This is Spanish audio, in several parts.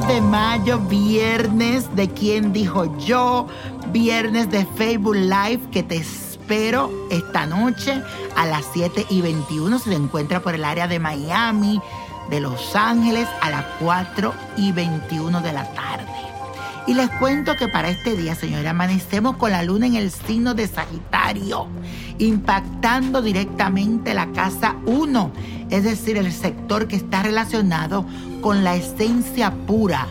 8 de mayo, viernes de quién dijo yo, viernes de Facebook Live que te espero esta noche a las 7 y 21. Se encuentra por el área de Miami, de Los Ángeles a las 4 y 21 de la tarde. Y les cuento que para este día, señores, amanecemos con la luna en el signo de Sagitario, impactando directamente la casa 1, es decir, el sector que está relacionado con la esencia pura,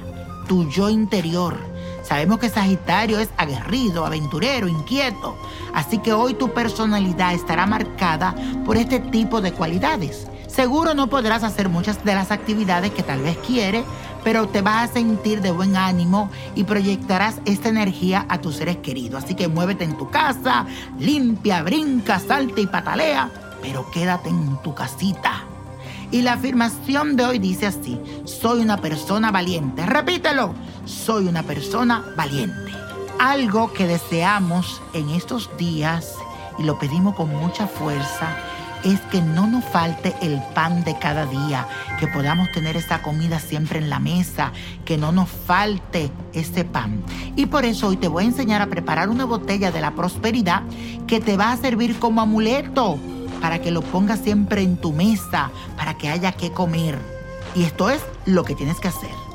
tu yo interior. Sabemos que Sagitario es aguerrido, aventurero, inquieto, así que hoy tu personalidad estará marcada por este tipo de cualidades. Seguro no podrás hacer muchas de las actividades que tal vez quieres, pero te vas a sentir de buen ánimo y proyectarás esta energía a tus seres queridos. Así que muévete en tu casa, limpia, brinca, salta y patalea, pero quédate en tu casita. Y la afirmación de hoy dice así, soy una persona valiente. Repítelo, soy una persona valiente. Algo que deseamos en estos días y lo pedimos con mucha fuerza es que no nos falte el pan de cada día, que podamos tener esa comida siempre en la mesa, que no nos falte ese pan. Y por eso hoy te voy a enseñar a preparar una botella de la prosperidad que te va a servir como amuleto para que lo pongas siempre en tu mesa, para que haya que comer. Y esto es lo que tienes que hacer.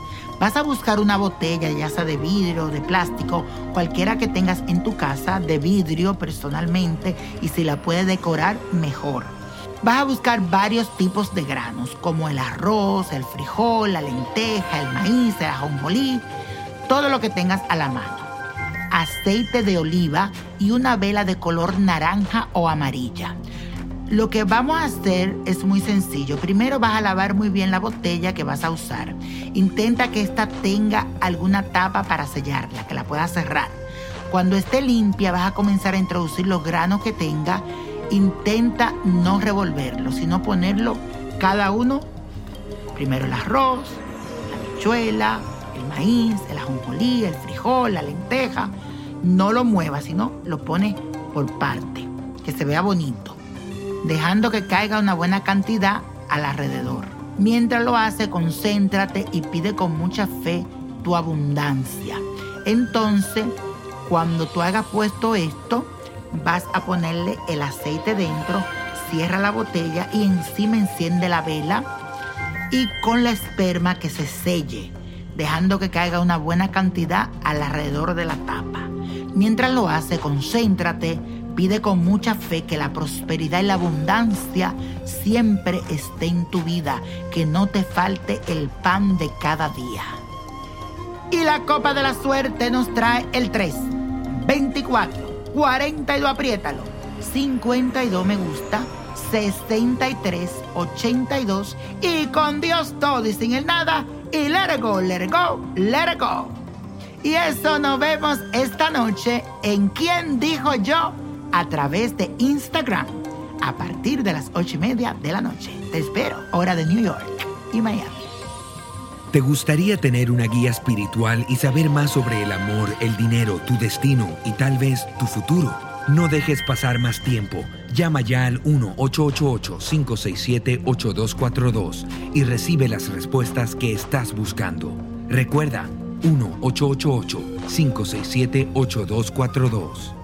Vas a buscar una botella, ya sea de vidrio, de plástico, cualquiera que tengas en tu casa, de vidrio personalmente, y si la puedes decorar, mejor. Vas a buscar varios tipos de granos, como el arroz, el frijol, la lenteja, el maíz, el ajonjolí, todo lo que tengas a la mano. Aceite de oliva y una vela de color naranja o amarilla. Lo que vamos a hacer es muy sencillo. Primero vas a lavar muy bien la botella que vas a usar. Intenta que esta tenga alguna tapa para sellarla, que la puedas cerrar. Cuando esté limpia vas a comenzar a introducir los granos que tenga. Intenta no revolverlo, sino ponerlo cada uno. Primero el arroz, la habichuela, el maíz, el ajonjolí, el frijol, la lenteja. No lo muevas, sino lo pones por parte, que se vea bonito dejando que caiga una buena cantidad al alrededor. Mientras lo hace, concéntrate y pide con mucha fe tu abundancia. Entonces, cuando tú hayas puesto esto, vas a ponerle el aceite dentro, cierra la botella y encima enciende la vela y con la esperma que se selle, dejando que caiga una buena cantidad al alrededor de la tapa. Mientras lo hace, concéntrate, Pide con mucha fe que la prosperidad y la abundancia siempre esté en tu vida, que no te falte el pan de cada día. Y la copa de la suerte nos trae el 3, 24, 42, apriétalo, 52 me gusta, 63, 82 y con Dios todo y sin el nada y let it go, let go, let go. Y eso nos vemos esta noche en ¿Quién dijo yo? A través de Instagram a partir de las 8 y media de la noche. Te espero, hora de New York y Miami. ¿Te gustaría tener una guía espiritual y saber más sobre el amor, el dinero, tu destino y tal vez tu futuro? No dejes pasar más tiempo. Llama ya al 1-888-567-8242 y recibe las respuestas que estás buscando. Recuerda, 1-888-567-8242.